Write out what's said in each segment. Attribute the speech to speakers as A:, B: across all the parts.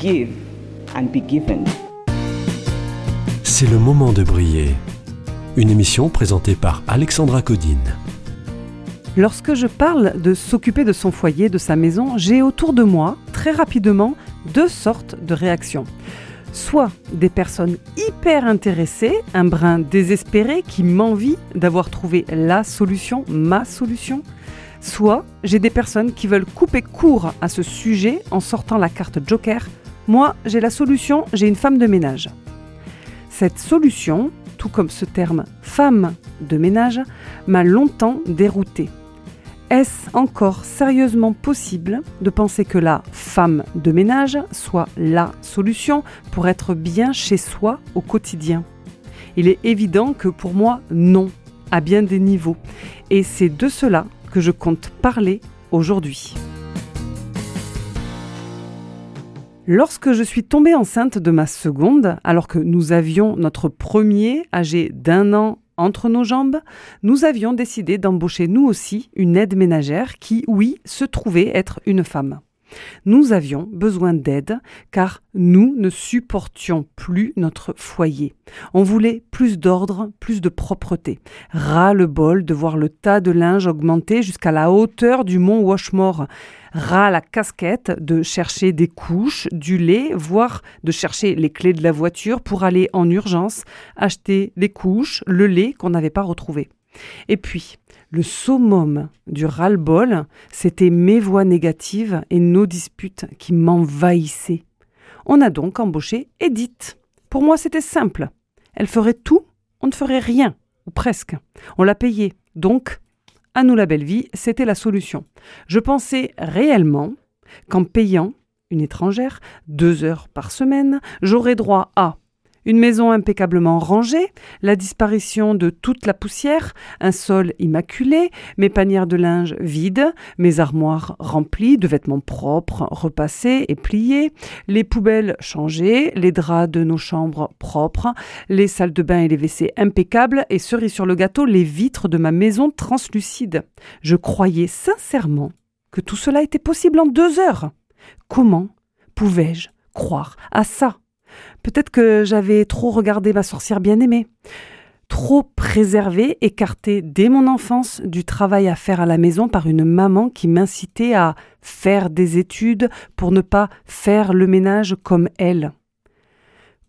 A: Give and be given.
B: C'est le moment de briller. Une émission présentée par Alexandra Codine.
C: Lorsque je parle de s'occuper de son foyer, de sa maison, j'ai autour de moi, très rapidement, deux sortes de réactions. Soit des personnes hyper intéressées, un brin désespéré qui m'envie d'avoir trouvé la solution, ma solution. Soit j'ai des personnes qui veulent couper court à ce sujet en sortant la carte Joker. Moi, j'ai la solution, j'ai une femme de ménage. Cette solution, tout comme ce terme femme de ménage, m'a longtemps déroutée. Est-ce encore sérieusement possible de penser que la femme de ménage soit la solution pour être bien chez soi au quotidien? Il est évident que pour moi, non, à bien des niveaux. Et c'est de cela que je compte parler aujourd'hui. Lorsque je suis tombée enceinte de ma seconde, alors que nous avions notre premier âgé d'un an entre nos jambes, nous avions décidé d'embaucher nous aussi une aide ménagère qui, oui, se trouvait être une femme. Nous avions besoin d'aide car nous ne supportions plus notre foyer. On voulait plus d'ordre, plus de propreté. Ras le bol de voir le tas de linge augmenter jusqu'à la hauteur du mont Washmore. Ras la casquette de chercher des couches, du lait, voire de chercher les clés de la voiture pour aller en urgence acheter les couches, le lait qu'on n'avait pas retrouvé. Et puis, le summum du ras-le-bol, c'était mes voix négatives et nos disputes qui m'envahissaient. On a donc embauché Edith. Pour moi, c'était simple. Elle ferait tout, on ne ferait rien, ou presque. On l'a payée. Donc, à nous la belle vie, c'était la solution. Je pensais réellement qu'en payant une étrangère deux heures par semaine, j'aurais droit à une maison impeccablement rangée, la disparition de toute la poussière, un sol immaculé, mes panières de linge vides, mes armoires remplies de vêtements propres, repassés et pliés, les poubelles changées, les draps de nos chambres propres, les salles de bain et les WC impeccables et cerise sur le gâteau, les vitres de ma maison translucides. Je croyais sincèrement que tout cela était possible en deux heures. Comment pouvais-je croire à ça? Peut-être que j'avais trop regardé ma sorcière bien-aimée, trop préservée, écartée dès mon enfance du travail à faire à la maison par une maman qui m'incitait à faire des études pour ne pas faire le ménage comme elle.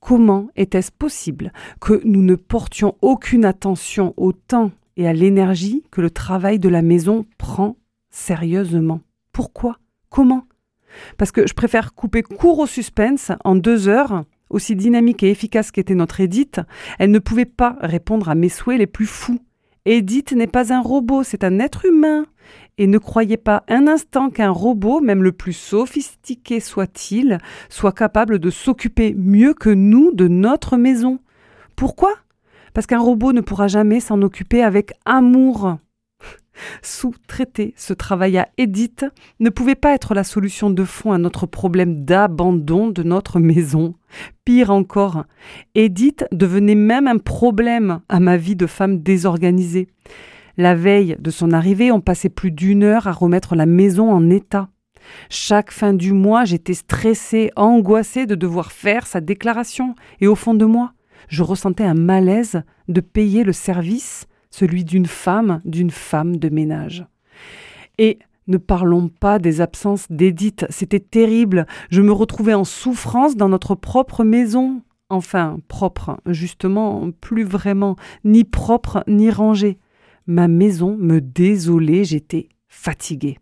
C: Comment était-ce possible que nous ne portions aucune attention au temps et à l'énergie que le travail de la maison prend sérieusement? Pourquoi? Comment? Parce que je préfère couper court au suspense en deux heures aussi dynamique et efficace qu'était notre Edith, elle ne pouvait pas répondre à mes souhaits les plus fous. Edith n'est pas un robot, c'est un être humain. Et ne croyez pas un instant qu'un robot, même le plus sophistiqué soit-il, soit capable de s'occuper mieux que nous de notre maison. Pourquoi? Parce qu'un robot ne pourra jamais s'en occuper avec amour sous-traiter ce travail à Edith ne pouvait pas être la solution de fond à notre problème d'abandon de notre maison. Pire encore, Edith devenait même un problème à ma vie de femme désorganisée. La veille de son arrivée, on passait plus d'une heure à remettre la maison en état. Chaque fin du mois, j'étais stressée, angoissée de devoir faire sa déclaration, et au fond de moi, je ressentais un malaise de payer le service celui d'une femme, d'une femme de ménage. Et ne parlons pas des absences d'Edith, c'était terrible. Je me retrouvais en souffrance dans notre propre maison. Enfin, propre, justement, plus vraiment, ni propre ni rangée. Ma maison me désolait, j'étais fatiguée.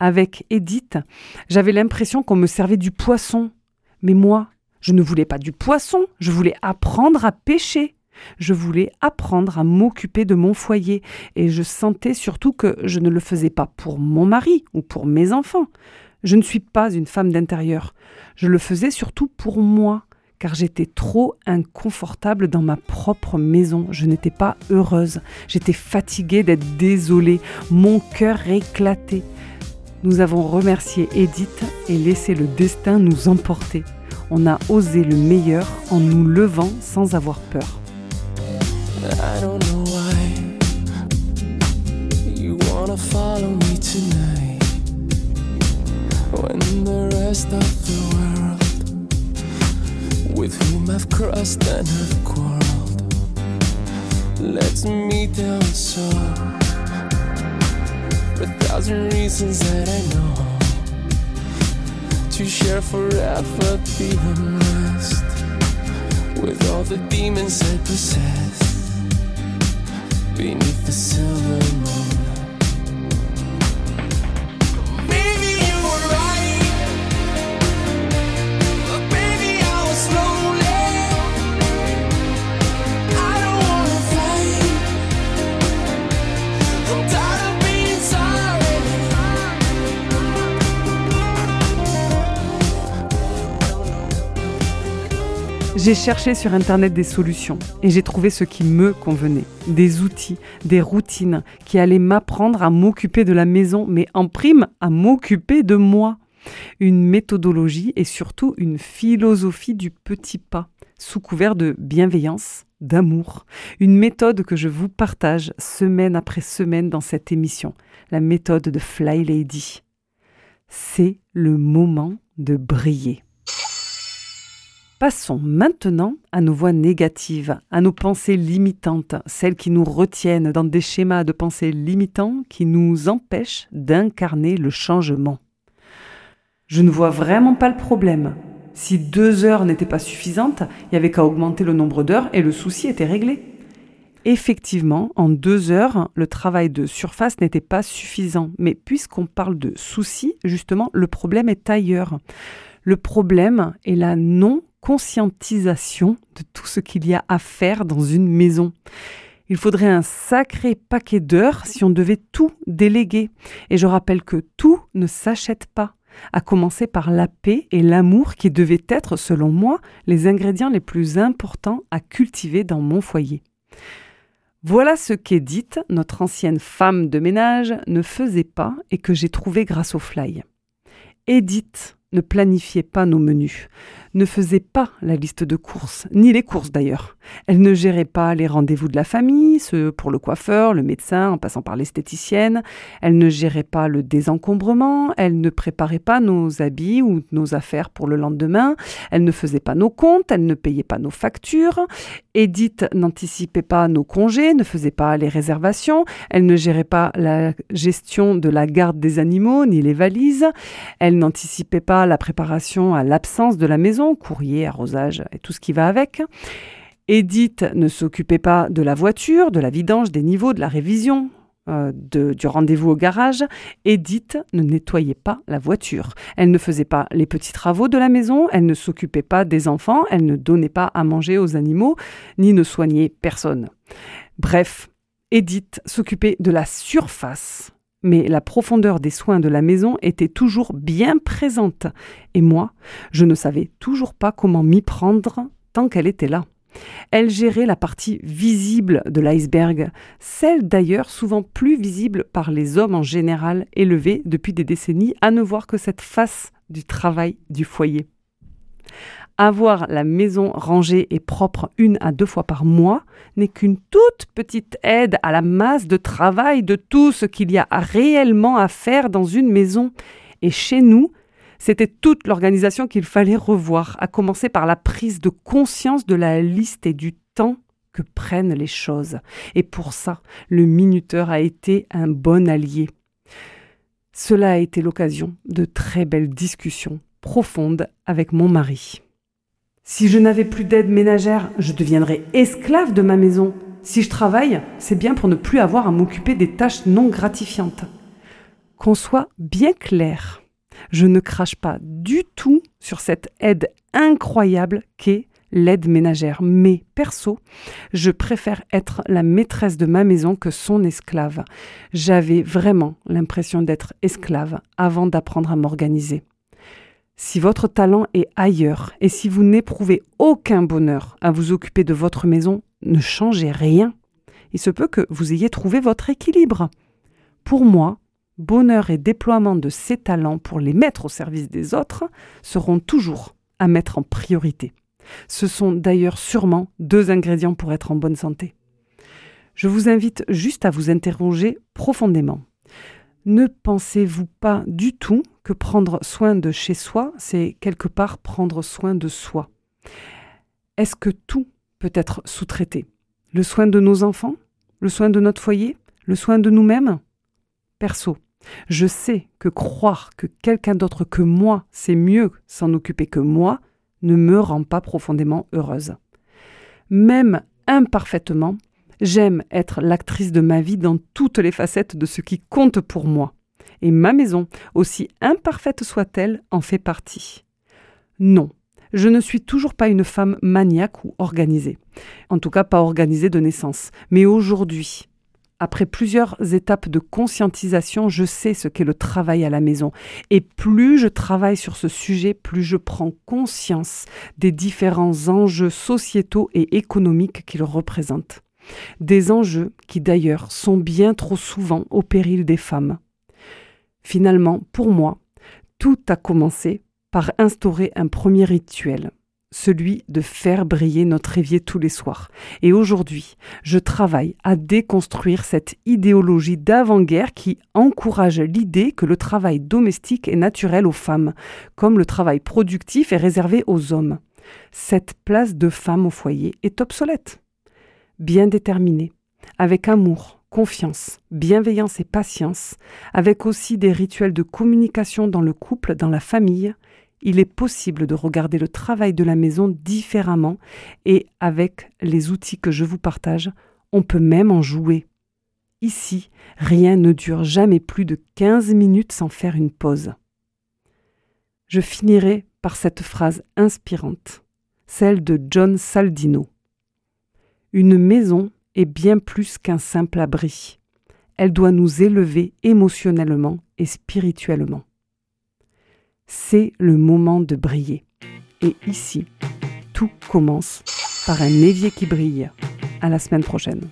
C: Avec Edith, j'avais l'impression qu'on me servait du poisson. Mais moi, je ne voulais pas du poisson, je voulais apprendre à pêcher. Je voulais apprendre à m'occuper de mon foyer et je sentais surtout que je ne le faisais pas pour mon mari ou pour mes enfants. Je ne suis pas une femme d'intérieur. Je le faisais surtout pour moi, car j'étais trop inconfortable dans ma propre maison. Je n'étais pas heureuse. J'étais fatiguée d'être désolée. Mon cœur éclatait. Nous avons remercié Edith et laissé le destin nous emporter. On a osé le meilleur en nous levant sans avoir peur.
D: I don't know why you wanna follow me tonight. When the rest of the world with whom I've crossed and have quarreled lets me down so. A thousand reasons that I know to share forever the unrest with all the demons I possess beneath the silver moon.
C: J'ai cherché sur Internet des solutions et j'ai trouvé ce qui me convenait. Des outils, des routines qui allaient m'apprendre à m'occuper de la maison, mais en prime à m'occuper de moi. Une méthodologie et surtout une philosophie du petit pas, sous couvert de bienveillance, d'amour. Une méthode que je vous partage semaine après semaine dans cette émission, la méthode de Fly Lady. C'est le moment de briller. Passons maintenant à nos voix négatives, à nos pensées limitantes, celles qui nous retiennent dans des schémas de pensée limitants qui nous empêchent d'incarner le changement. Je ne vois vraiment pas le problème. Si deux heures n'étaient pas suffisantes, il n'y avait qu'à augmenter le nombre d'heures et le souci était réglé. Effectivement, en deux heures, le travail de surface n'était pas suffisant. Mais puisqu'on parle de souci, justement, le problème est ailleurs. Le problème est la non-conscientisation de tout ce qu'il y a à faire dans une maison. Il faudrait un sacré paquet d'heures si on devait tout déléguer. Et je rappelle que tout ne s'achète pas, à commencer par la paix et l'amour qui devaient être, selon moi, les ingrédients les plus importants à cultiver dans mon foyer. Voilà ce qu'Edith, notre ancienne femme de ménage, ne faisait pas et que j'ai trouvé grâce au fly. Edith ne planifiait pas nos menus, ne faisait pas la liste de courses, ni les courses d'ailleurs. Elle ne gérait pas les rendez-vous de la famille, ceux pour le coiffeur, le médecin, en passant par l'esthéticienne. Elle ne gérait pas le désencombrement, elle ne préparait pas nos habits ou nos affaires pour le lendemain, elle ne faisait pas nos comptes, elle ne payait pas nos factures. Edith n'anticipait pas nos congés, ne faisait pas les réservations, elle ne gérait pas la gestion de la garde des animaux ni les valises, elle n'anticipait pas la préparation à l'absence de la maison, courrier, arrosage et tout ce qui va avec. Edith ne s'occupait pas de la voiture, de la vidange, des niveaux, de la révision, euh, de- du rendez-vous au garage. Edith ne nettoyait pas la voiture. Elle ne faisait pas les petits travaux de la maison, elle ne s'occupait pas des enfants, elle ne donnait pas à manger aux animaux, ni ne soignait personne. Bref, Edith s'occupait de la surface, mais la profondeur des soins de la maison était toujours bien présente. Et moi, je ne savais toujours pas comment m'y prendre tant qu'elle était là. Elle gérait la partie visible de l'iceberg, celle d'ailleurs souvent plus visible par les hommes en général, élevés depuis des décennies à ne voir que cette face du travail du foyer. Avoir la maison rangée et propre une à deux fois par mois n'est qu'une toute petite aide à la masse de travail de tout ce qu'il y a réellement à faire dans une maison. Et chez nous, c'était toute l'organisation qu'il fallait revoir, à commencer par la prise de conscience de la liste et du temps que prennent les choses. Et pour ça, le minuteur a été un bon allié. Cela a été l'occasion de très belles discussions profondes avec mon mari. Si je n'avais plus d'aide ménagère, je deviendrais esclave de ma maison. Si je travaille, c'est bien pour ne plus avoir à m'occuper des tâches non gratifiantes. Qu'on soit bien clair, je ne crache pas du tout sur cette aide incroyable qu'est l'aide ménagère. Mais perso, je préfère être la maîtresse de ma maison que son esclave. J'avais vraiment l'impression d'être esclave avant d'apprendre à m'organiser. Si votre talent est ailleurs et si vous n'éprouvez aucun bonheur à vous occuper de votre maison, ne changez rien. Il se peut que vous ayez trouvé votre équilibre. Pour moi, bonheur et déploiement de ces talents pour les mettre au service des autres seront toujours à mettre en priorité. Ce sont d'ailleurs sûrement deux ingrédients pour être en bonne santé. Je vous invite juste à vous interroger profondément. Ne pensez-vous pas du tout que prendre soin de chez soi, c'est quelque part prendre soin de soi. Est-ce que tout peut être sous-traité? Le soin de nos enfants? Le soin de notre foyer? Le soin de nous-mêmes? Perso, je sais que croire que quelqu'un d'autre que moi sait mieux s'en occuper que moi ne me rend pas profondément heureuse. Même imparfaitement, j'aime être l'actrice de ma vie dans toutes les facettes de ce qui compte pour moi. Et ma maison, aussi imparfaite soit-elle, en fait partie. Non, je ne suis toujours pas une femme maniaque ou organisée. En tout cas, pas organisée de naissance. Mais aujourd'hui, après plusieurs étapes de conscientisation, je sais ce qu'est le travail à la maison. Et plus je travaille sur ce sujet, plus je prends conscience des différents enjeux sociétaux et économiques qu'il représente. Des enjeux qui d'ailleurs sont bien trop souvent au péril des femmes. Finalement, pour moi, tout a commencé par instaurer un premier rituel, celui de faire briller notre évier tous les soirs. Et aujourd'hui, je travaille à déconstruire cette idéologie d'avant-guerre qui encourage l'idée que le travail domestique est naturel aux femmes, comme le travail productif est réservé aux hommes. Cette place de femme au foyer est obsolète. Bien déterminée, avec amour, confiance, bienveillance et patience, avec aussi des rituels de communication dans le couple, dans la famille, il est possible de regarder le travail de la maison différemment et avec les outils que je vous partage, on peut même en jouer. Ici, rien ne dure jamais plus de 15 minutes sans faire une pause. Je finirai par cette phrase inspirante, celle de John Saldino. Une maison est bien plus qu'un simple abri. Elle doit nous élever émotionnellement et spirituellement c'est le moment de briller. Et ici, tout commence par un évier qui brille. À la semaine prochaine.